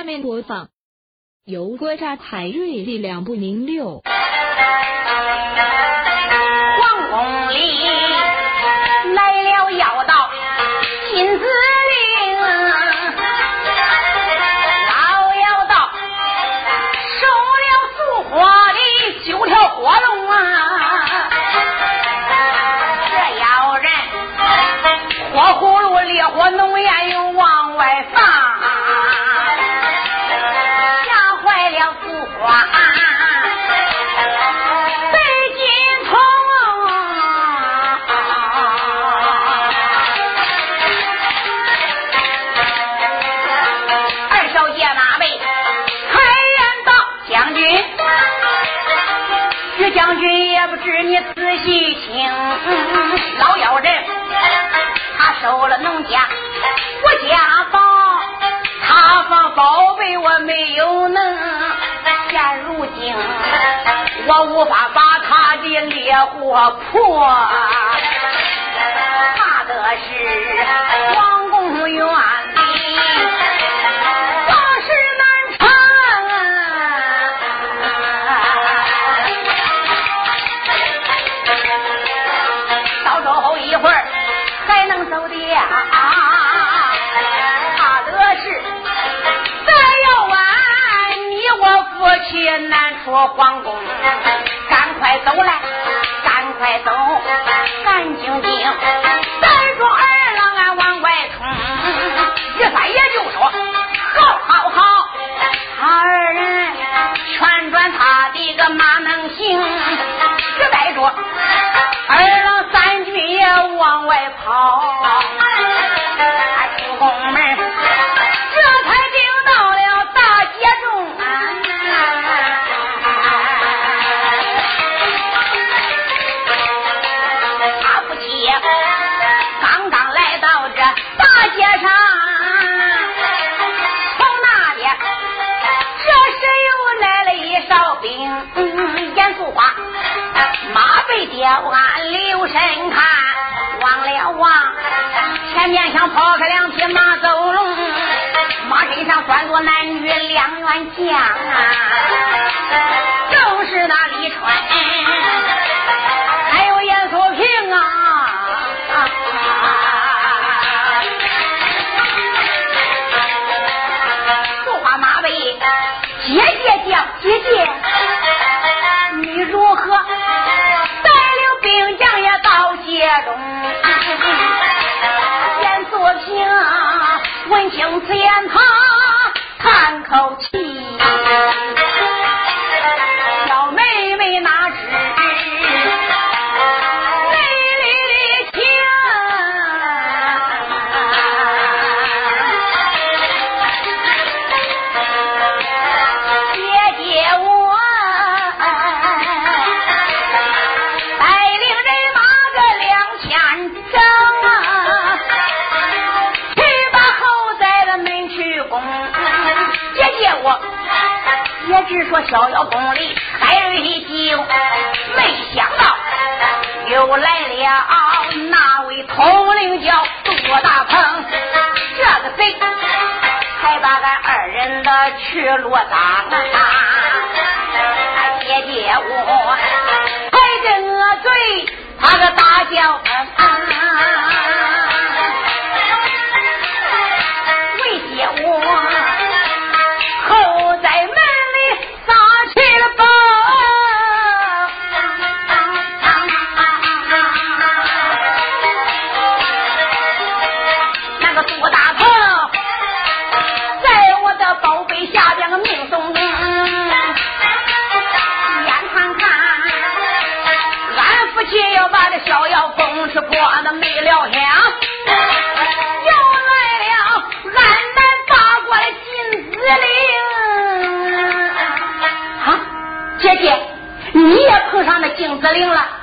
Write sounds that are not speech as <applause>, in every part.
下面播放。油锅炸海瑞力量部零六。你仔细听，老妖人他收了农家我家宝，他放宝贝我没有能，现如今我无法把他的烈火破，怕的是王公园也难出皇宫，赶快走来，赶快走，干净净，多男女两员将啊，正是那李川，还有严素萍啊。<laughs> 绣花马背，姐只说逍遥宫里海瑞酒，没想到又来了那位统领叫杜大鹏，这个贼还把咱二人的去路挡。姐姐我还跟我嘴，他个大叫。我都没料想，又来了俺们八国的金子玲啊！姐姐，你也碰上那金子玲了。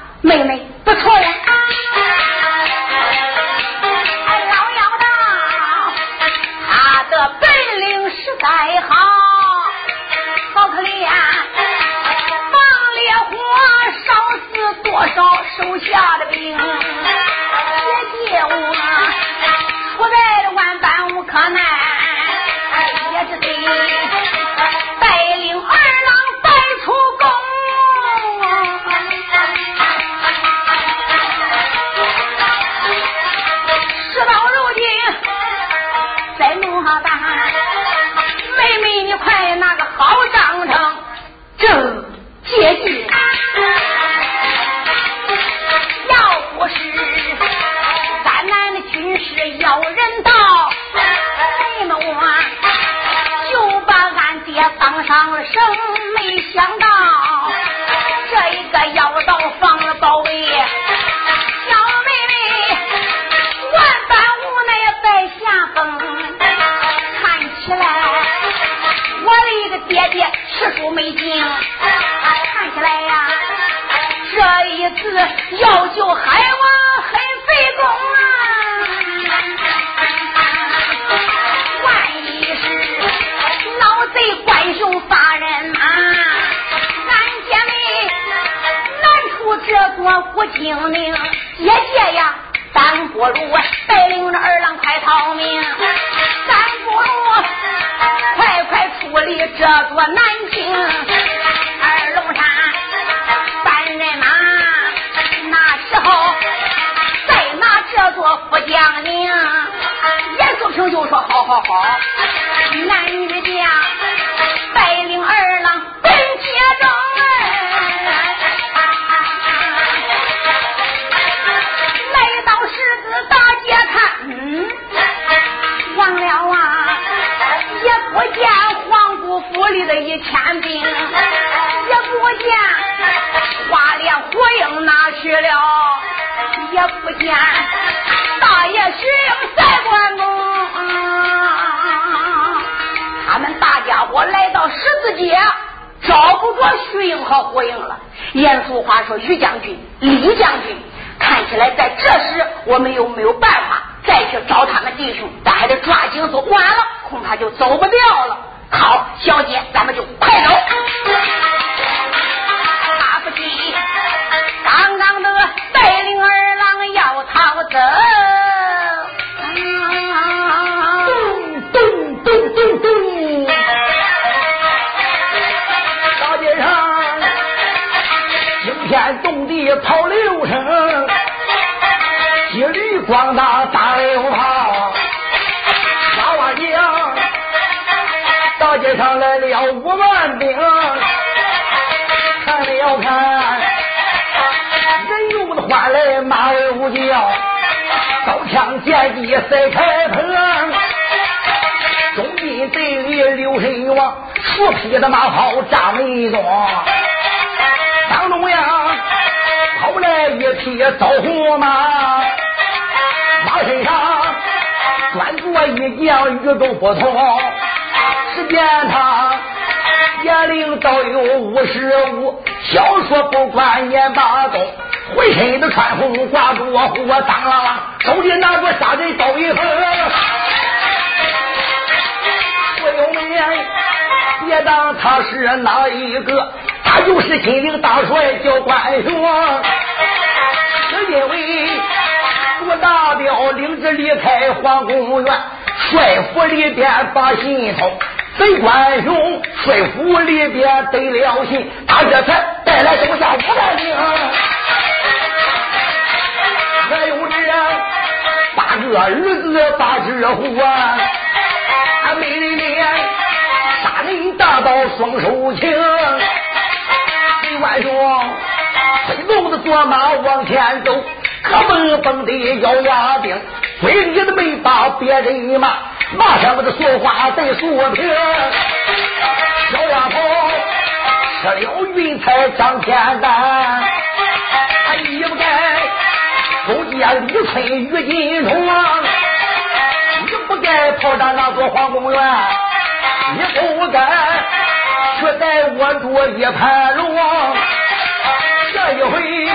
天兵，也不见花脸火影哪去了，也不见大爷徐英在关公。他们大家伙来到十字街，找不着徐英和火影了。严肃话说：“于将军、李将军，看起来在这时我们又没有办法再去找他们弟兄，咱还得抓紧走，晚了恐怕就走不掉了。”好，小姐，咱们就快走。打不急，刚刚的带领儿郎要逃走。咚咚咚咚咚，大街上惊天动地跑六声，金里光大打。街上来了五万兵，看了看，人有的欢来马儿呼叫，刀枪剑戟赛开棚，中军队里刘神王，熟披的马袍扎眉庄，当中呀。跑来一匹枣红马，马身上端坐一将与众不同。只见他年龄早有五十五，小说不管年八冬，浑身的穿红挂着火，当啷，手里拿着杀人刀一横。所有们别当他是哪一个。他就是金陵大帅，叫关雄，是因为我大彪领着离开皇宫院，帅府里边把信通，贼关雄帅府里边得了信，他这才带来手下五百兵，还有这八个儿子八只虎啊，俺妹妹杀人大刀双手擎。万说，推动着坐马往前走，可蹦蹦的要压兵，嘴里的没把别人骂，马上我的说话得说平。小丫头吃了云彩长天丹，他一不该勾结李春与金童，一不该跑到那座皇宫院，一不该。却带我着一盘龙，这一回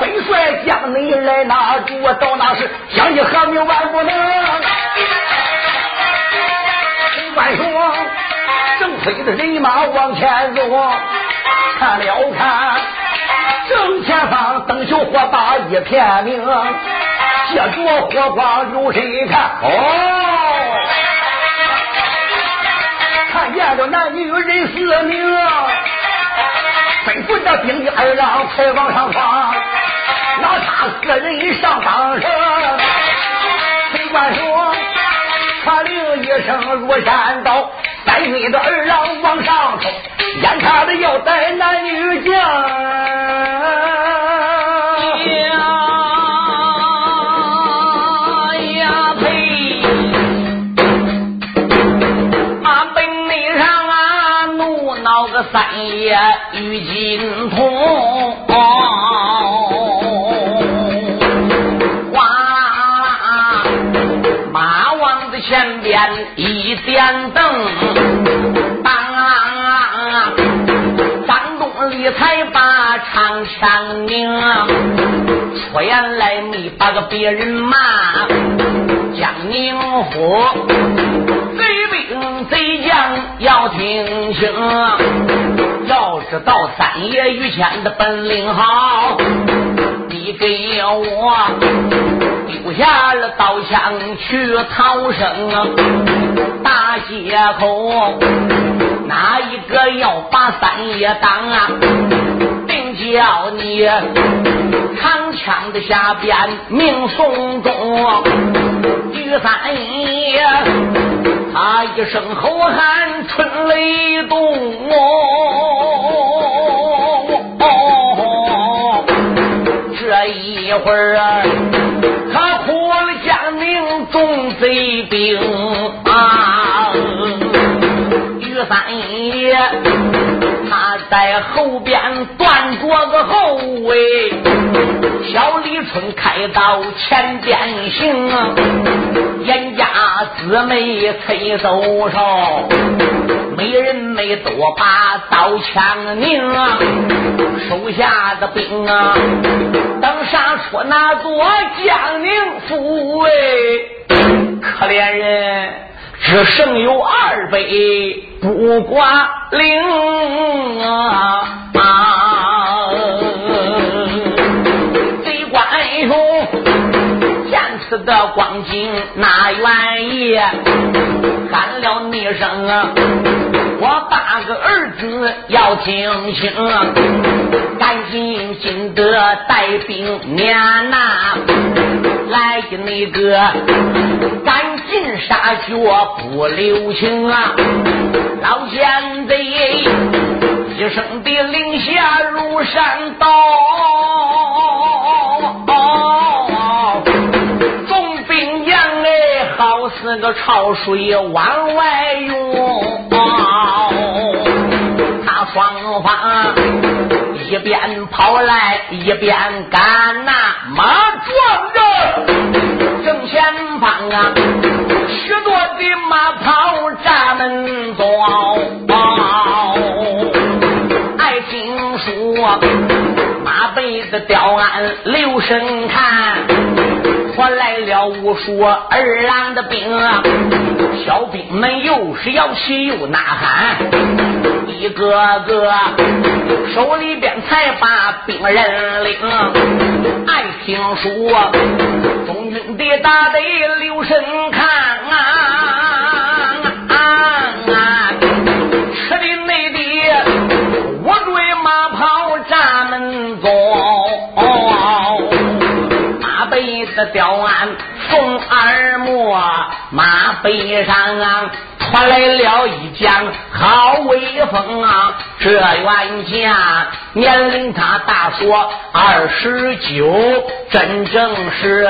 本帅将你来拿住，到那时想你何命万不能。万说正推着人马往前走，看了看正前方灯球火把一片明，借着火光有谁看？哦。看见了男女人四名，吩咐这兵的二郎快往上闯，老他四人上当上。陈官说，他声如山倒，三军的二郎往上冲，眼看着要带男女将。个三爷与金童，点灯，当张东里才把长枪拧，出言来没把个别人骂，江宁府。贼兵贼将要听清，要知道三爷于谦的本领好，你给我丢下了刀枪去逃生。大街口哪一个要把三爷当啊？定叫你长枪的下边命送终，于三爷。他一声吼喊，春雷动哦，这一会儿啊，他破了江宁众贼兵啊，于三爷他在后边断着个后卫，小李春开到前边行。严家姊妹催手手，没人没多把刀枪拧，手下的兵啊，等杀出那座江宁府哎，可怜人只剩有二百不挂零啊！的光景那愿意喊了你声啊！我八个儿子要听清，赶紧进得带兵撵呐！来的那个赶尽杀绝不留情啊！老奸贼一声的令下如山倒。好似个潮水往外涌，他双方一边跑来一边赶呐，马撞着正前方啊，许多的马跑闸门东，爱听说马背子吊鞍留神看。传来了无数二郎的兵，小兵们又是摇旗又呐喊，一个个手里边才把兵人领。爱听说中军的大队留神看啊，背上啊传来了一将好威风啊！这员将年龄他大说二十九，真正是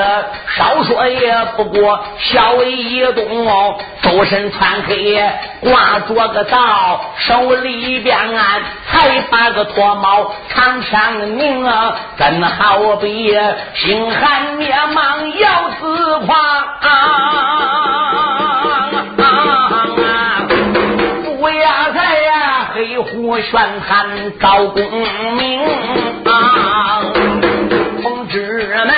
少说也不过小一动，周身穿黑，挂着个刀，手里边还把个脱帽长枪拧啊，真好比星寒灭亡要自狂啊！黑虎玄坛招功名啊，同志们，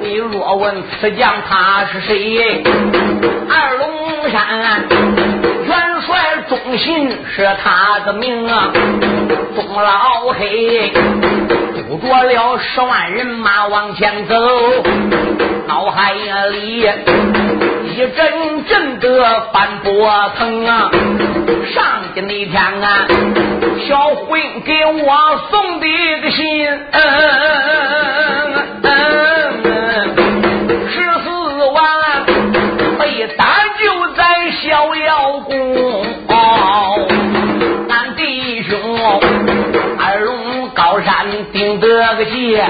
你若问此将他是谁？二龙山元帅忠信是他的名啊，钟老黑督着了十万人马往前走，脑海里一阵阵的翻波腾啊。上的那天啊，小辉给我送的个信，嗯嗯嗯嗯嗯十四万被打就在逍遥宫哦。俺弟兄二龙高山顶得个劫，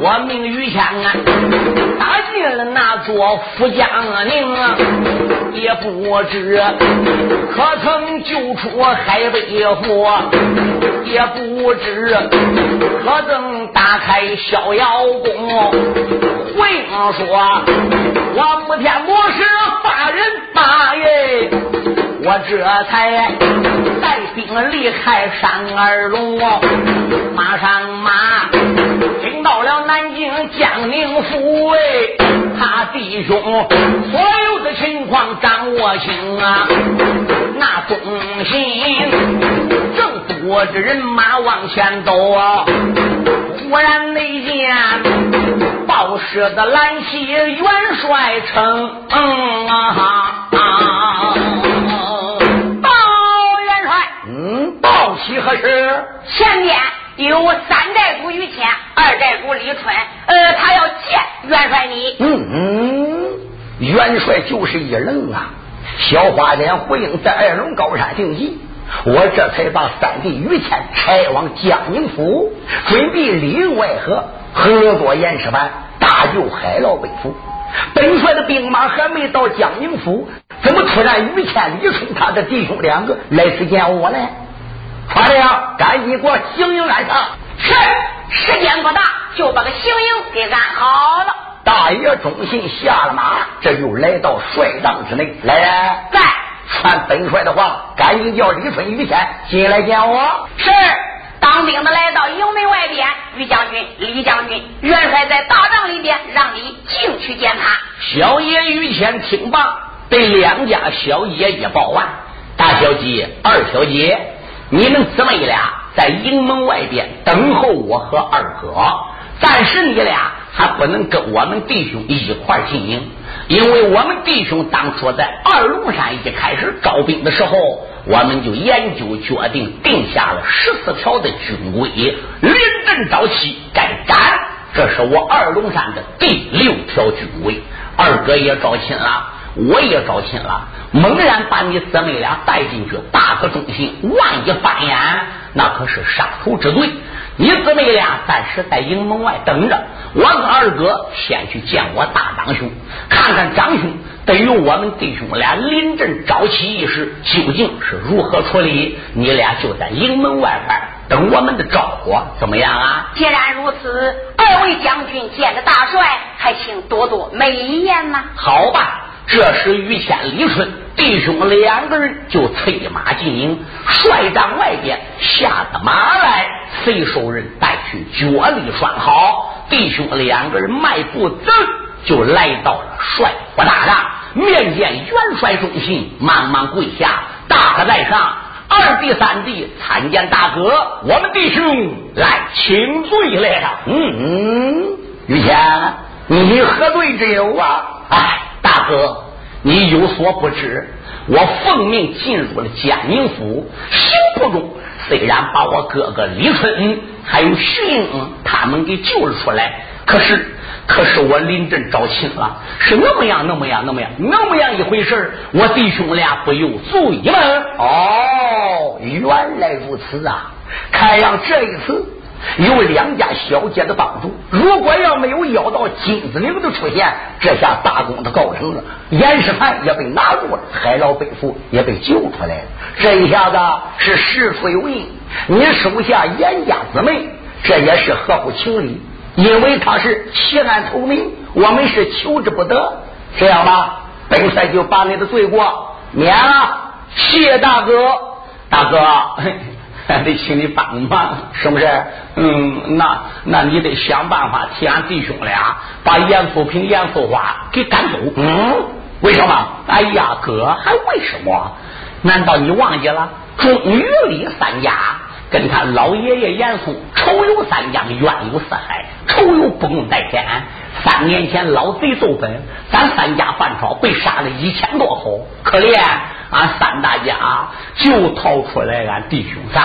我命于天啊，那那座福江宁啊，也不知可曾救出海北府，也不知可曾打开逍遥宫。回应说，我穆天魔是大人大爷，我这才带兵离开山二龙，马上马进到了南京江宁府哎，他弟兄所有的情况掌握清啊，那忠心正多着人马往前走啊，忽然内见。报社的蓝旗元帅称啊，报元帅，嗯，报喜何事？前边有三代主于谦，二代主李春，呃，他要见元帅你。嗯嗯，元帅就是一愣啊。小花脸回应在二龙高山定计，我这才把三弟于谦差往江宁府，准备里应外合，合作严世蕃。大救海老北府，本帅的兵马还没到江宁府，怎么突然于谦、李春他的弟兄两个来此见我呢？船长，赶紧给我行营安上。是，时间不大，就把个行营给安好了。大爷忠信下了马，这又来到帅帐之内。来人，在传本帅的话，赶紧叫李春、于谦进来见我。是。当兵的来到营门外边，于将军、李将军，元帅在大帐里边，让你进去见他。小爷于谦听罢，对两家小姐也报案：大小姐、二小姐，你们姊妹俩在营门外边等候我和二哥，暂时你俩还不能跟我们弟兄一块进营。因为我们弟兄当初在二龙山一开始招兵的时候，我们就研究决定定下了十四条的军规，临阵招齐该斩。这是我二龙山的第六条军规。二哥也招亲了，我也招亲了，猛然把你姊妹俩带进去，大可忠心，万一翻眼，那可是杀头之罪。你姊妹俩暂时在营门外等着，我跟二哥先去见我大长兄，看看长兄对于我们弟兄俩临阵招起一事究竟是如何处理。你俩就在营门外边等我们的招呼，怎么样啊？既然如此，二位将军见着大帅，还请多多美言呐。好吧。这时，于谦、李春弟兄两个人就催马进营，帅帐外边下的马来，随手人带去脚力拴好，弟兄两个人迈步走，就来到了帅府大帐，面见元帅忠信，忙忙跪下，大哥在上，二弟三弟参见大哥，我们弟兄来请罪来了。嗯嗯，于谦，你何罪之有啊？哎。大哥，你有所不知，我奉命进入了江宁府，行不中虽然把我哥哥李春还有徐英他们给救了出来，可是可是我临阵招亲了，是那么样那么样那么样那么样一回事我弟兄俩不由罪了。哦，原来如此啊！看样这一次。有两家小姐的帮助，如果要没有妖道金子岭的出现，这下大功都告成了。严世蕃也被拿住了，海老北府也被救出来了。这一下子是事出有因，你手下严家姊妹，这也是合乎情理，因为他是弃暗投明，我们是求之不得。这样吧，本帅就把你的罪过免了。谢大哥，大哥。还 <laughs> 得请你帮忙，是不是？嗯，那那你得想办法替俺弟兄俩把严富平、严富花给赶走。嗯，为什么？哎呀，哥，还为什么？难道你忘记了？忠于李三家跟他老爷爷严嵩仇有三江，冤有四海，仇有不共戴天。三年前老贼奏本，咱三家犯朝被杀了一千多口，可怜。俺三大家就逃出来，俺弟兄仨。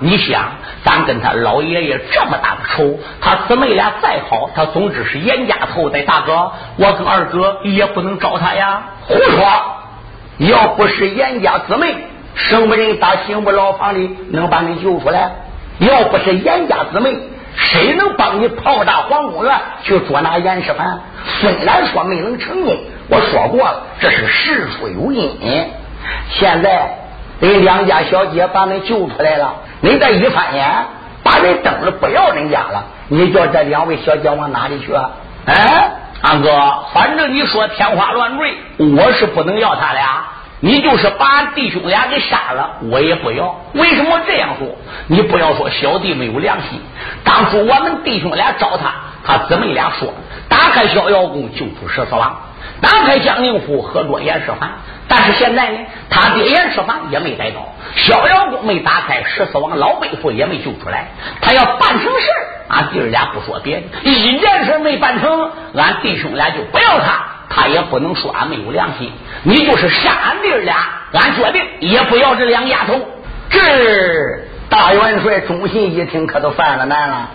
你想，咱跟他老爷爷这么大的仇，他姊妹俩再好，他总之是严家头的大哥。我跟二哥也不能找他呀。胡说！要不是严家姊妹，什么人打刑部牢房里能把你救出来？要不是严家姊妹，谁能帮你炮打皇宫院去捉拿严世蕃？虽然说没能成功，我说过了，这是事出有因。现在人两家小姐把你救出来了，你再一翻眼，把人登了，不要人家了，你叫这两位小姐往哪里去啊？哎，安哥，反正你说天花乱坠，我是不能要他俩。你就是把俺弟兄俩给杀了，我也不要。为什么这样说？你不要说小弟没有良心。当初我们弟兄俩找他，他姊妹俩说打开逍遥宫救出十四王，打开江宁府合作严世蕃。但是现在呢，他爹严世蕃也没逮到，逍遥宫没打开，十四王老背负也没救出来。他要办成事俺弟儿俩不说别的，一件事没办成，俺弟兄俩就不要他。他也不能说俺没有良心，你就是杀俺弟俩，俺决定也不要这两丫头。这大元帅忠信一听，可都犯了难了。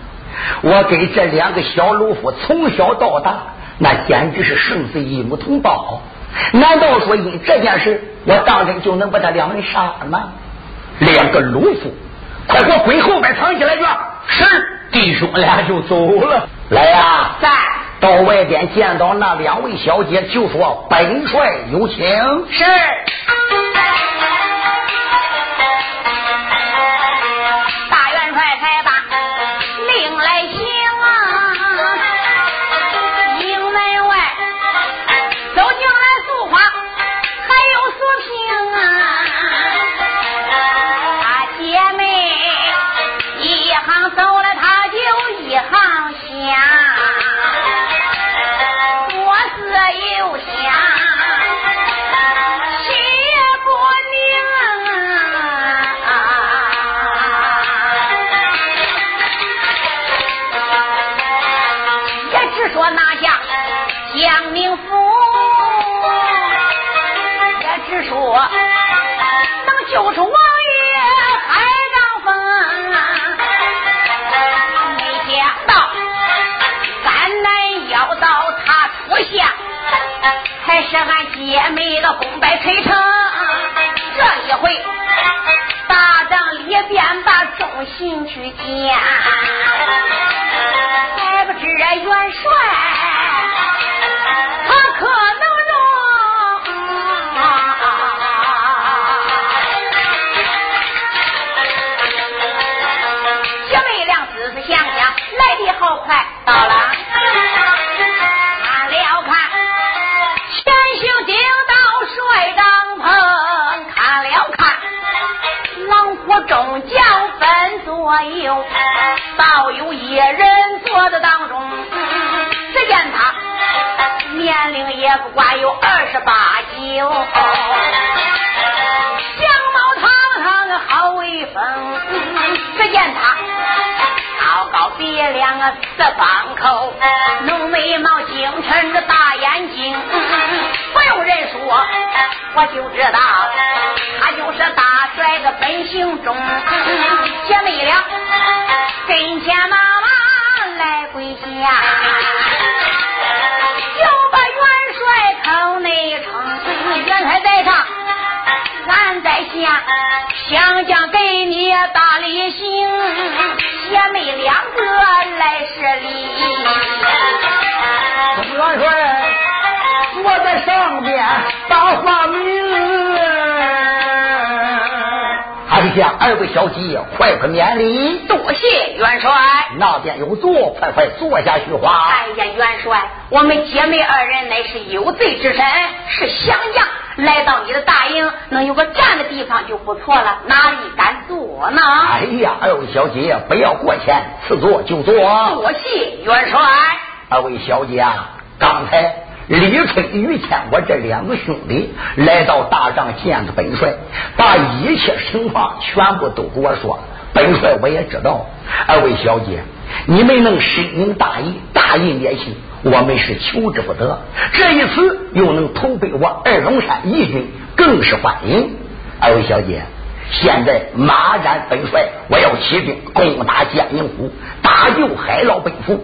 我给这两个小鲁夫从小到大，那简直是生死一母同胞。难道说因这件事，我当真就能把他两人杀了吗？两个鲁夫，快给我滚后边藏起来去！是，弟兄俩就走了。来呀，在。到外边见到那两位小姐，就说本帅有请。是。是俺姐妹的功败垂成，这一回大帐里边把忠信去见，还不知元帅他可能容？姐妹俩仔细想想，来的好快，左右倒有一人坐在当中，只见他年龄也不管有二十八九，相好威风。只见他高高鼻梁啊四方口，浓眉毛精神的大眼睛，不用人说我就知道他就是大帅的本性中。姐妹俩跟前妈妈来跪下，就把元帅口内称，元帅在上，俺在下，想想给你大礼行，姐妹两个来施礼。元帅，我在上边把话明。向二位小姐快快免礼，多谢元帅。那边有座，快快坐下叙话。哎呀，元帅，我们姐妹二人乃是有罪之身，是降将，来到你的大营，能有个站的地方就不错了，哪里敢坐呢？哎呀，二位小姐不要过谦，赐座就坐。多谢元帅。二位小姐啊，刚才。李春、于谦，我这两个兄弟来到大帐见着本帅，把一切情况全部都给我说。本帅我也知道，二位小姐，你们能深明大义，大义灭亲，我们是求之不得。这一次又能投奔我二龙山义军，更是欢迎。二位小姐，现在马然本帅，我要起兵攻打江宁府，搭救海老本府。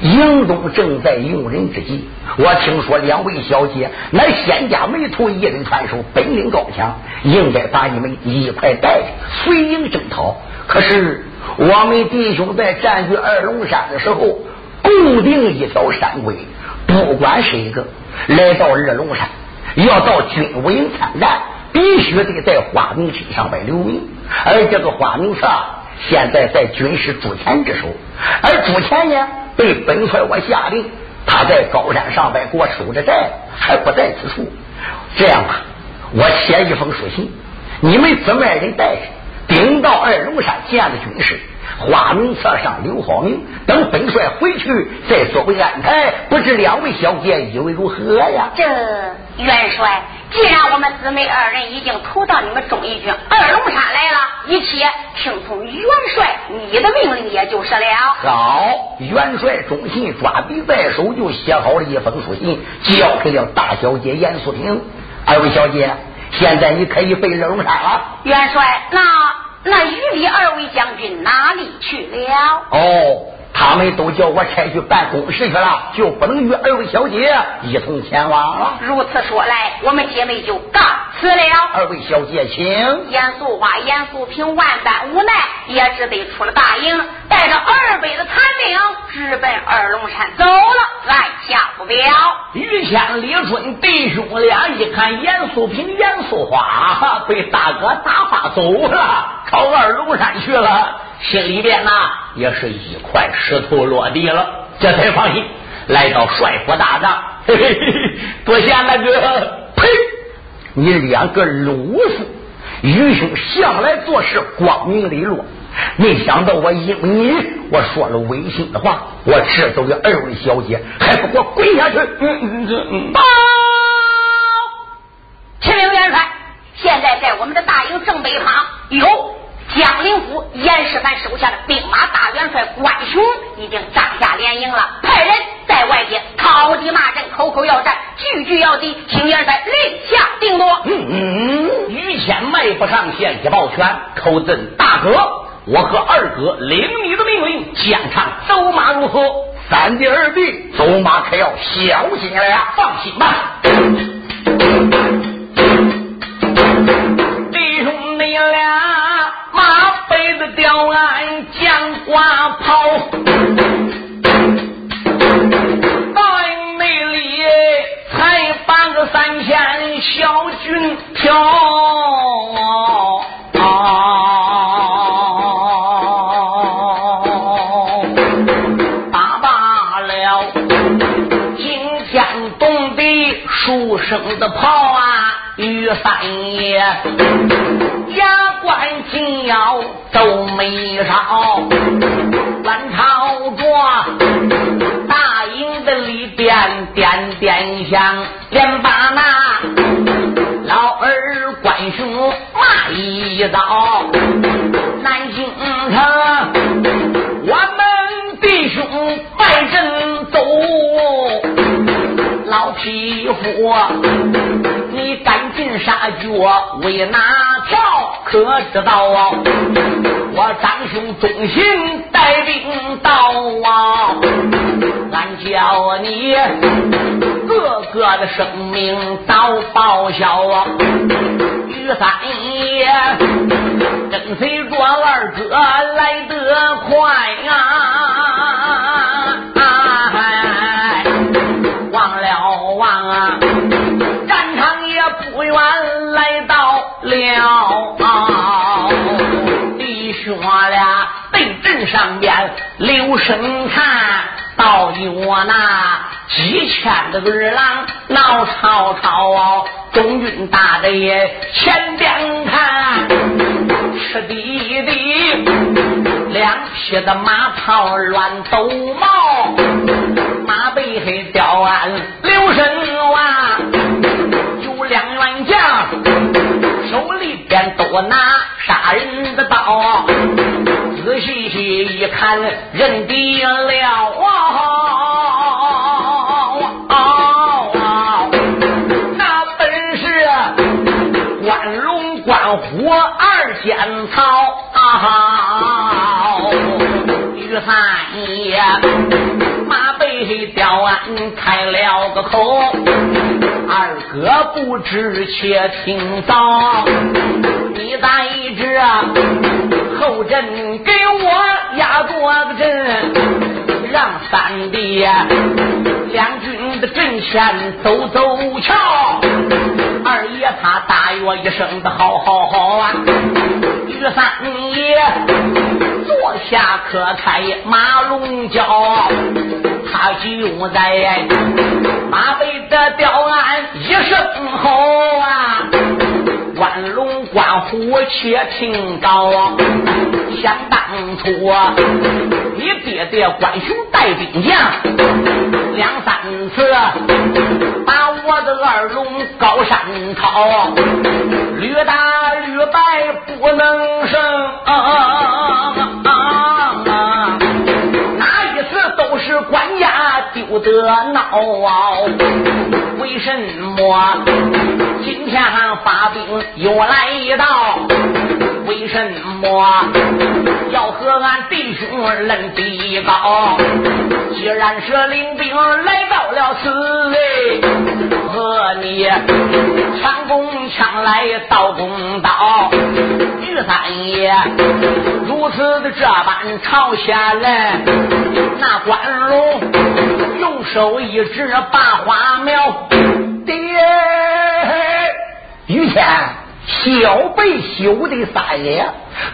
营中正在用人之际，我听说两位小姐乃仙家门徒，一人传授，本领高强，应该把你们一块带着随营征讨。可是我们弟兄在占据二龙山的时候，固定一条山规，不管谁个来到二龙山，要到军务营参战，必须得在花名册上边留名。而这个花名册现在在军师朱钱之手，而朱钱呢，被本帅我下令，他在高山上边给我守着寨，还不在此处。这样吧，我写一封书信，你们怎么人带着，顶到二龙山见了军师，花名册上留好名，等本帅回去再作为安排。不知两位小姐以为如何呀？这元帅，既然我们姊妹二人已经投到你们忠义军二龙山来了，一切听从元帅你的命令，也就是了。好，元帅忠信抓笔在手，就写好了一封书信，交给了大小姐严素萍。二位小姐，现在你可以回二龙山了。元帅，那那与李二位将军哪里去了？哦，他们都叫我差去办公事去了，就不能与二位小姐一同前往了。如此说来，我们姐妹就告辞了。二位小姐，请。严素花、严素萍万般无奈，也只得出了大营，带着二辈的残兵，直奔二龙山走了。按下不表。于谦、李春弟兄俩一看严素萍、严素花被大哥打发走了，朝二龙山去了，心里边呐也是一块石头落地了，这才放心。来到帅府大帐，嘿嘿嘿，多谢那个，呸！你两个鲁夫，愚兄向来做事光明磊落，没想到我因为你我说了违心的话，我这走给二位小姐，还不给我跪下去？嗯嗯嗯。报，启禀元帅，现在在我们的大营正北旁有江陵府严世蕃手下的兵马大元帅关雄已经扎下连营了，派人在外界讨敌骂阵，口口要战，句句要敌，请元帅令下定夺。嗯嗯，于谦迈步上前一抱拳，口赠大哥，我和二哥领你的命令，疆场走马如何？三弟二弟走马可要小心了呀！放心吧，的吊鞍将挂炮，大营内里才把个三千小军票。打罢了，惊天动地数声的炮于三爷牙关紧咬皱眉梢，乱朝着大营的里边点点响，连把那老二关兄骂一遭。南京城，我们弟兄败阵走，老匹夫，我为哪条？可知道啊？我张兄忠心带兵到啊，俺叫你个个的生命到报销啊！于三爷跟随着二哥来得快啊！到了，弟兄俩对阵上边留神看。到我那几千的儿郎闹吵吵，中军大队前边看，吃滴滴，两匹的马套乱抖毛，马背黑吊鞍留神哇，我拿杀人的刀。仔细细一看，认定了啊！那本是关龙、关虎二仙草啊！于三爷马背吊鞍开了个口，二哥不知且听早，你咋一知后阵给我压多个阵，让三弟将军的阵前走走瞧。二爷他大约一声的好好好啊，于三爷坐下可开马龙轿，他就在马背的吊鞍一声吼啊。关龙关虎且听着，想当初啊你爹爹关雄带兵将两三次，把我的二龙高山讨，屡打屡败不能胜，哪得闹，为什么？今天发兵又来到，为什么要和俺弟兄论比高？既然是领兵来到了此地，和你抢弓枪来刀弓刀，于三爷如此的这般朝下来，那关龙手一指把花苗。于谦，小辈休的三爷，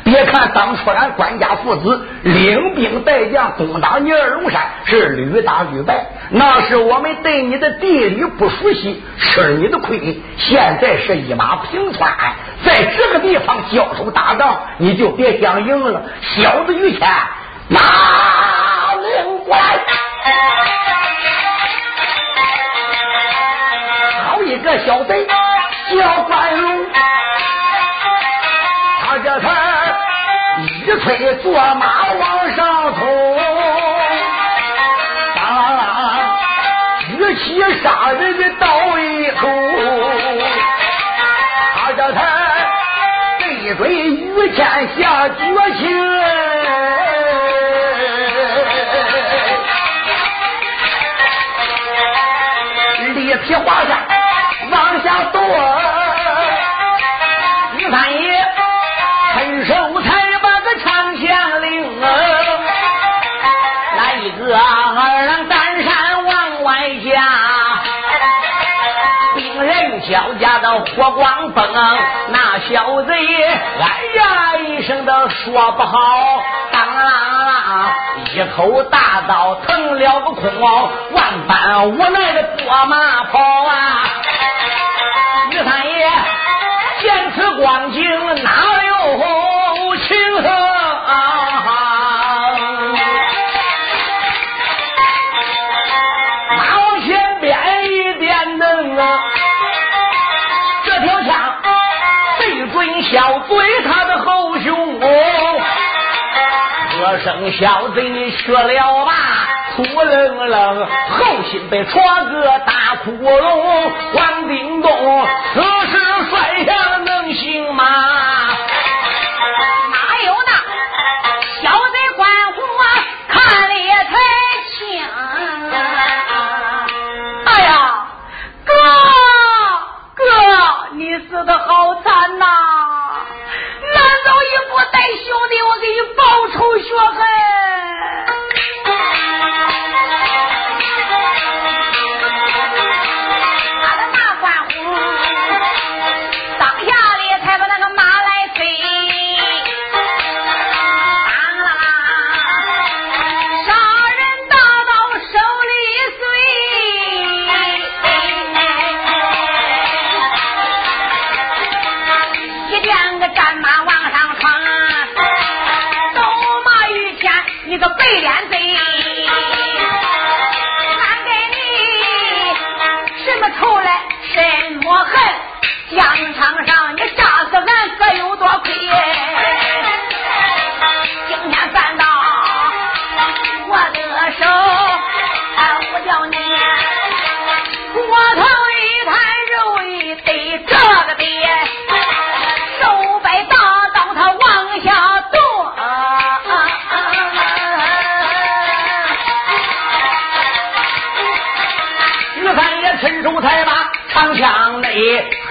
别看当初俺官家父子领兵带将攻打你二龙山是屡打屡败，那是我们对你的地理不熟悉，吃你的亏。现在是一马平川，在这个地方交手打仗，你就别想赢了。小子于谦，拿令过来！个小贼！叫关龙，他这才一催坐马往上冲，啊，举起杀人的刀一口，他这才对准于天下绝情，多，李三爷陈寿才把个长枪领，来一个。二郎担山往外下，兵人交加的火光崩，那小贼哎呀一声都说不好，当啷一口大刀腾了个空，万般无奈的拨马跑啊！于三爷见此光景，哪有情和？对他的后胸，喝声小贼，你学了吧？土愣愣，后心被戳个大窟窿。王定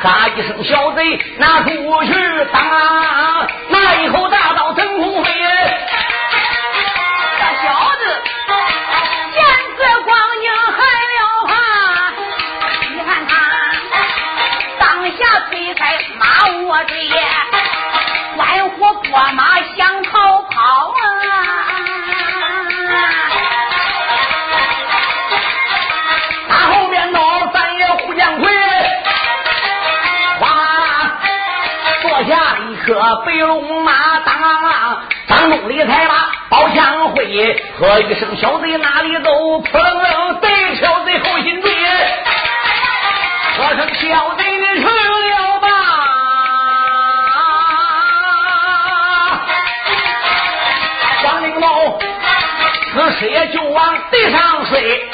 喊一声，小贼拿出去打，那一口大这白龙马，当当中里才把宝枪挥，喝一声小贼哪里走？扑棱棱，对小贼后心追。喝声小贼你去了吧！王灵猫，此时也就往地上睡。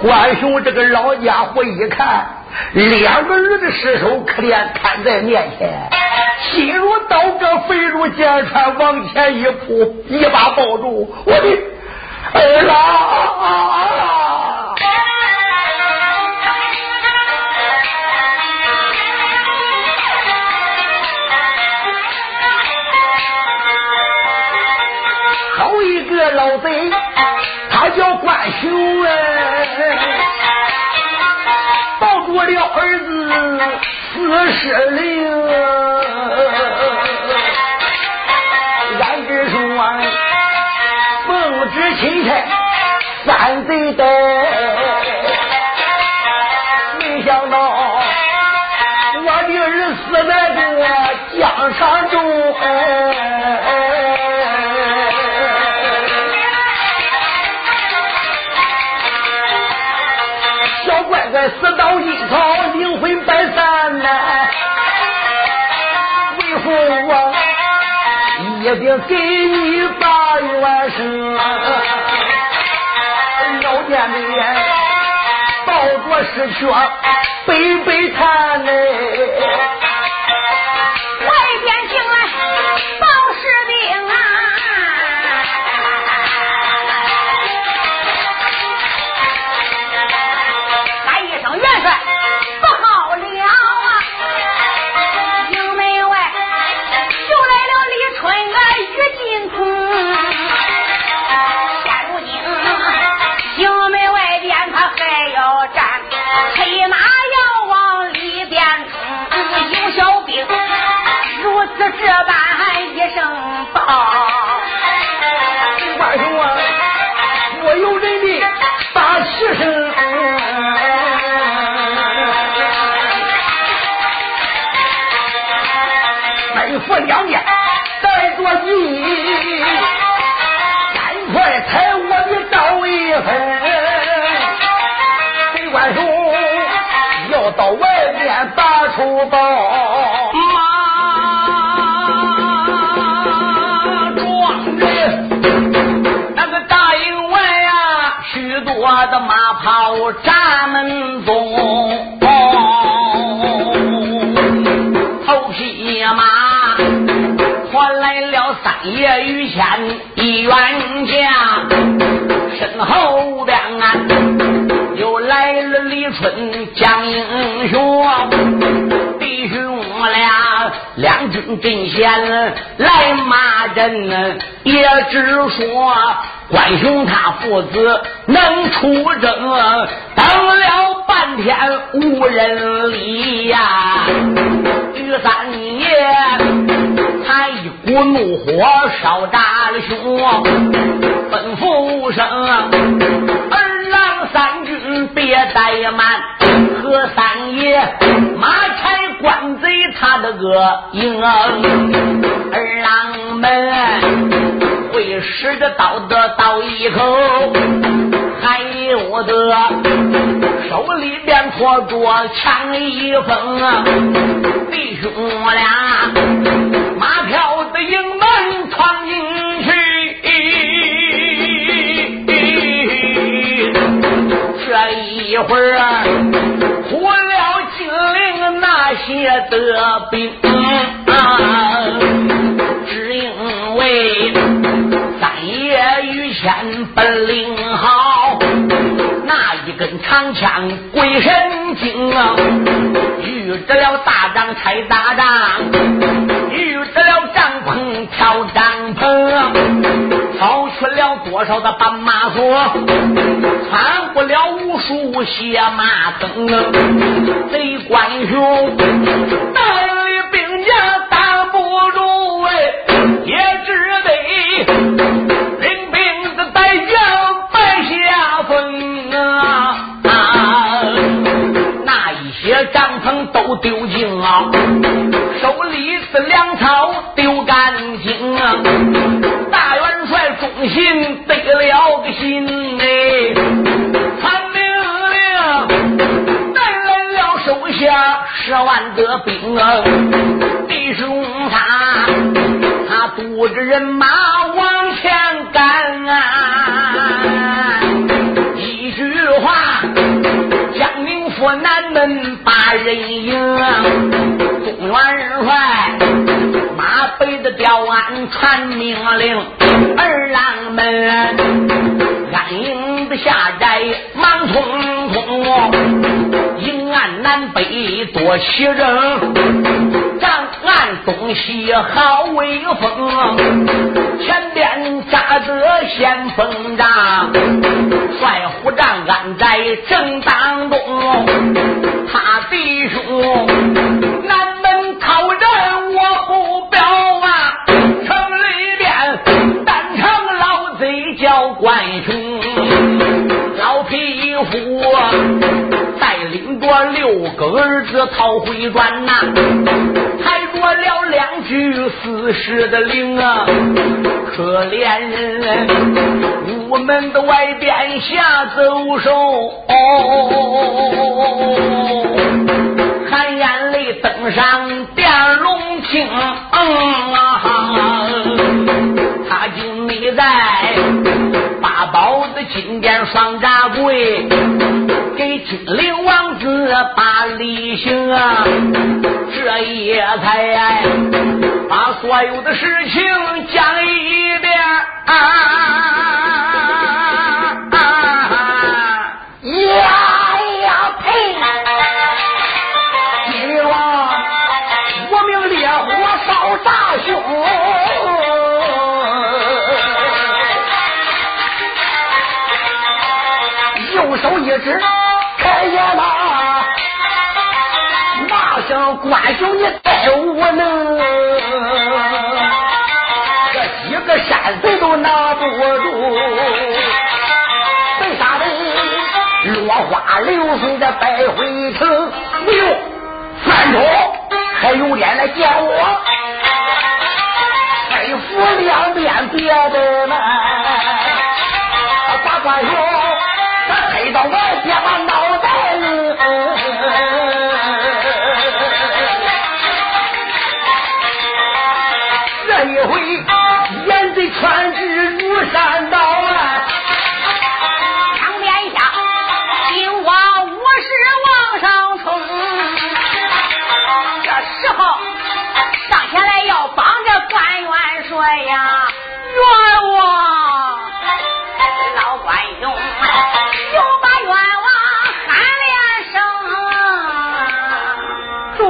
关雄这个老家伙一看，两个儿子尸首可怜摊在面前，心如刀割，肺如剑穿，往前一扑，一把抱住我的儿郎。四十灵。俺只说奉旨钦差三贼带，没想到我的儿死在这疆场中。小乖乖死到阴曹，灵魂百散！为父我一定给你把冤声。老见的人抱着尸躯悲悲叹嘞。两面带着你，赶快抬我的刀一分。贼关兄要到外面打出报。马壮人，那个大营外呀，许多的马炮阵前来骂人，也只说关雄他父子能出征，等了半天无人理呀。于三爷他一股怒火烧炸了胸，吩咐声二郎三军别怠慢，何三爷马差关贼他的个营，儿郎们会使着刀的刀一口，还有得，手里边托着枪一封，弟兄俩马票子营门闯进去，这一会儿呼了金陵那些的兵。只因为三爷于谦本领好，那一根长枪鬼神精啊！遇着了大仗拆大仗，遇着了帐篷跳帐篷，跑去了多少的斑马索，穿过了无数血马坑，贼官雄带领兵将。也只得领兵子带将败下风啊！那一些帐篷都丢尽了，手里的粮草丢干净啊！大心得了个心哎，传命令带来了手下十万的兵啊，弟兄他。他督着人马往前赶啊！一句话，江宁府南门把人迎。中元帅马背的吊鞍传命令，二郎们安营的下寨忙匆匆，迎岸南北多齐人。岸东西好威风，前边扎着先锋帐，帅虎帐安在正当中。他弟兄带领着六个儿子逃回转呐。我了两句死尸的灵啊，可怜人，屋门的外边下走手，含眼泪登上殿龙厅，他经历在八宝的金殿双闸柜。给金陵王子把礼行啊，这也才把所有的事情讲一遍啊！右手一指。关兄，你太无能，这几个山贼都拿不住，被杀的？落花流水的败回城，哎呦，三叔还有脸来见我？黑府两边别的门，大关兄，到外边把脑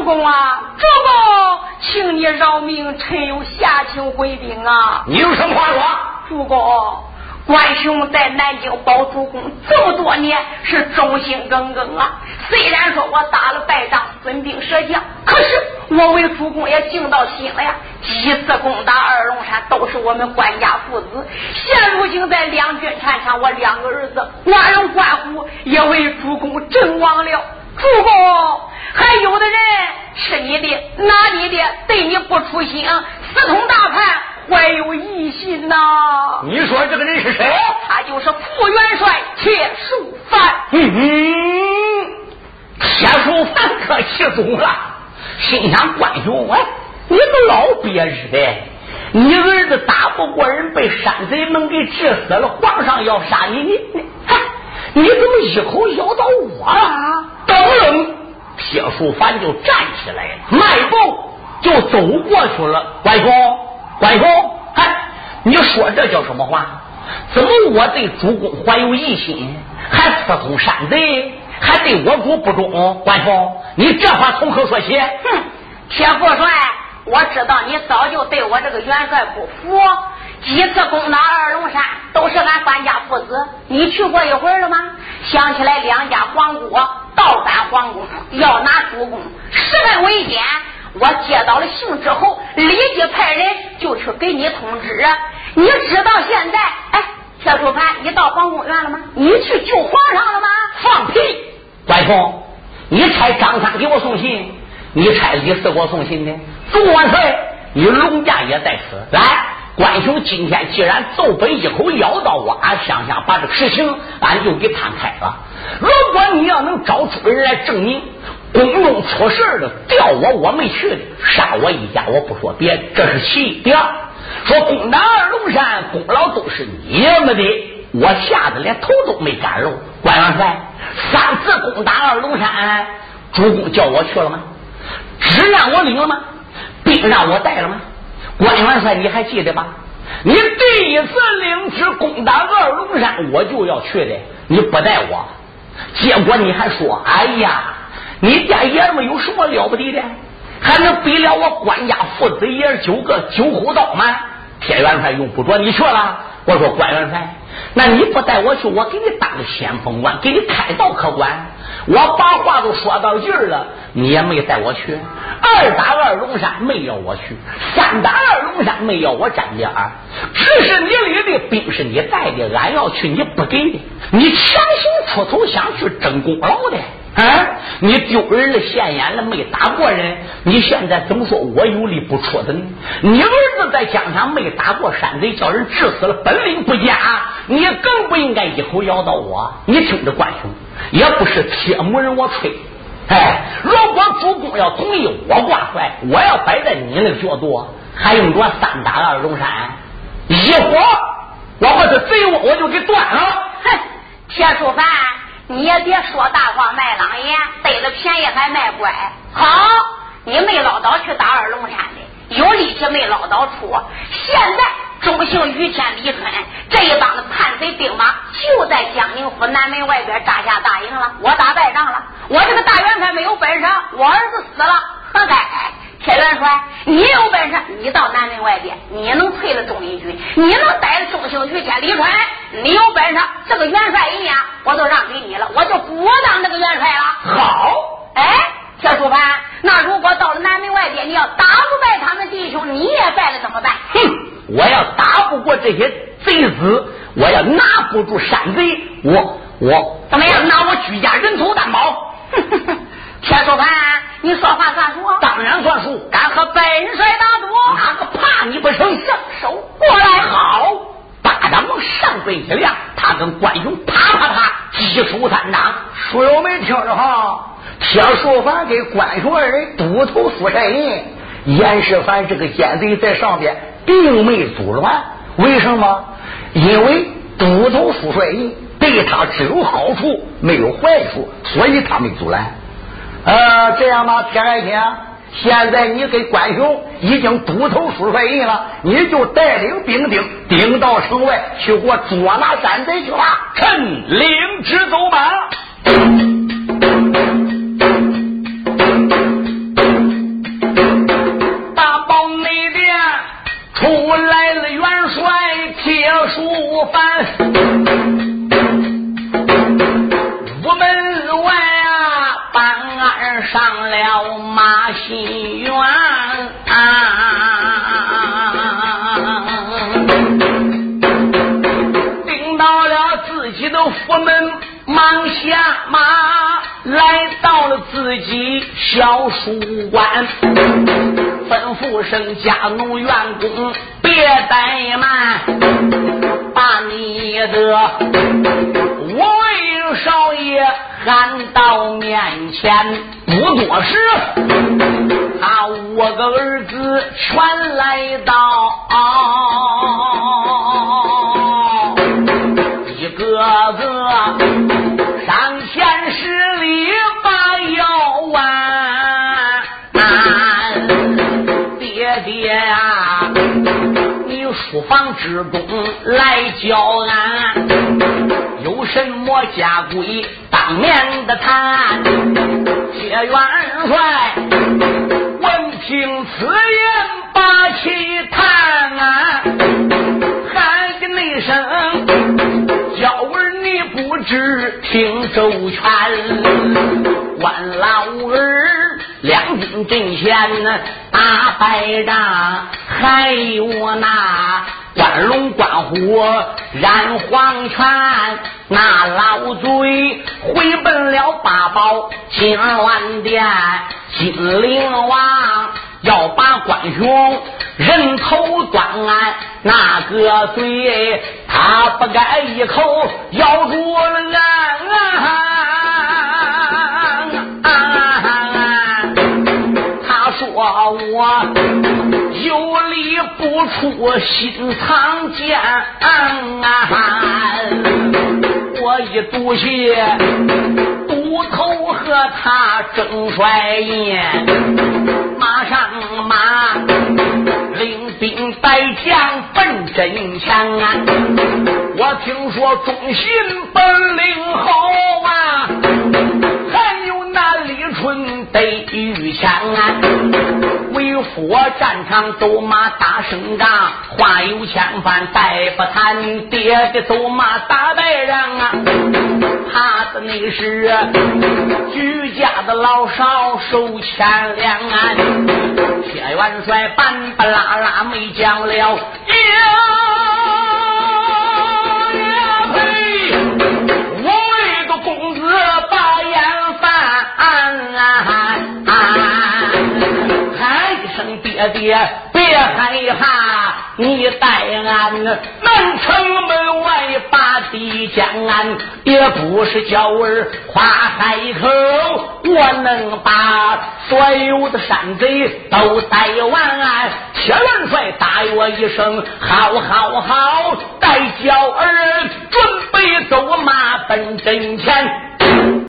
主公啊，主公，请你饶命，臣有下情回禀啊！你有什么话说？主公，关兄在南京保主公这么多年，是忠心耿耿啊。虽然说我打了败仗，损兵折将，可是我为主公也尽到心了呀。几次攻打二龙山，都是我们关家父子。现如今在两军战场，我两个儿子关荣、关虎也为主公阵亡了。主公，还有的人是你的，拿你的，对你不出心，私通大叛。怀有异心呐。你说这个人是谁？他就是副元帅铁树凡。嗯哼，铁树凡可气中了，心想关兄，哎，你个老憋日的，你儿子打不过人，被山贼们给治死了，皇上要杀你，你你，你怎么一口咬到我了？等等，铁树凡就站起来了，迈步就走过去了。关兄，关兄，哎，你说这叫什么话？怎么我对主公怀有异心，还私通山贼，还对我主不忠？关兄，你这话从何说起？哼，铁副帅，我知道你早就对我这个元帅不服。几次攻打二龙山都是俺范家父子，你去过一回了吗？想起来两家皇姑倒翻皇宫，要拿主公，十分危险。我接到了信之后，立即派人就去给你通知。你知道现在，哎，铁树凡，你到皇宫园了吗？你去救皇上了吗？放屁！关公，你猜张三给我送信？你猜李四给我送信的？主万岁！你龙家也在此。来，关兄今天既然奏本一口咬到我，俺想想把这个事情俺就给摊开了。如果你要能找出人来证明宫中出事了，调我我没去的，杀我一家我不说别的，这是其一。第二，说攻打二龙山功劳都是你们的，我吓得连头都没敢露。关元帅，三次攻打二龙山，主公叫我去了吗？旨让我领了吗？兵让我带了吗？关元帅，你还记得吗？你第一次领旨攻打二龙山，我就要去的，你不带我，结果你还说：“哎呀，你家爷们有什么了不得的？还能比了我关家父子爷九个九虎刀吗？”铁元帅用不着你去了。我说关元帅，那你不带我去，我给你当先锋官，给你开道可管。我把话都说到这儿了，你也没带我去。二打二龙山没要我去，三打二龙山没要我沾边儿。只是你领的兵是你带的，俺要去你不给的，你强行出头想去争功劳的。啊！你丢人了，现眼了，没打过人，你现在怎么说我有理不出的呢？你儿子在疆场没打过山贼，叫人治死了，本领不佳，你更不应该一口咬到我。你听着，关兄，也不是铁木人，我吹。哎，如果主公要同意我挂帅，我要摆在你那个角度，还用着三打二龙山？一火，我把这贼窝我就给断了。哼，铁树凡。你也别说大话卖狼烟，得了便宜还卖乖。好，你没捞到去打二龙山的，有力气没捞到出。现在中姓于天、李春这一帮子叛贼兵马就在江宁府南门外边扎下大营了。我打败仗了，我这个大元帅没有本事，我儿子死了，何该？铁元帅，你有本事，你到南门外边，你能退了中义军，你能逮了中兴于天李川，你有本事，这个元帅一样，我都让给你了，我就不当这个元帅了。好，哎，铁书凡，那如果到了南门外边，你要打不败他们弟兄，你也败了怎么办？哼，我要打不过这些贼子，我要拿不住山贼，我我怎么样？拿我举家人头担保。铁树凡。你说话算数，当然算数。敢和本帅打赌？哪个怕你不成？上手过来，好！大掌上背一亮，他跟关勇啪啪啪，击出三掌。书友们听着哈？铁树凡给关雄二人赌头副帅印，严世蕃这个奸贼在上边并没阻拦。为什么？因为赌头副帅印对他只有好处，没有坏处，所以他没阻拦。呃，这样吧，铁爱卿，现在你给关雄已经督头书帅印了，你就带领兵丁顶到城外去给我捉拿山贼去吧。臣领旨走马。大宝内殿出来了元帅铁树凡。上了马新园，顶到了自己的府门，忙下马。来到了自己小书馆，吩咐声家奴员工别怠慢，把你的喊到面前。不多时，他五个儿子全来到，一个个上前施礼把腰弯，爹爹啊，你。书房之中来叫俺，有什么家规当面的谈。谢元帅闻听此言，把气叹啊，喊一声，娇儿你不知听周全，万老儿两军阵前打败仗。还有那关龙关虎染黄泉，那老贼回奔了八宝金銮殿，金陵王要把关雄人头断，那个嘴他不该一口咬住了俺，他说我。不出心藏剑，我一赌气，赌头和他争帅印，马上马领兵带将奔阵前，我听说忠心本领好啊，还有那李春得御枪。为佛战场走马打胜仗，话有千番再不谈。爹的走马打败人啊，怕的那是居家的老少受牵连。谢元帅半不拉拉没讲了，呀呀呸！我为个公子把眼翻啊。爹爹，别害怕，你带俺南城门外把地将安，也不是叫儿夸海口，我能把所有的山贼都带完。铁元帅答我一声，好好好，带叫儿准备走马奔阵前。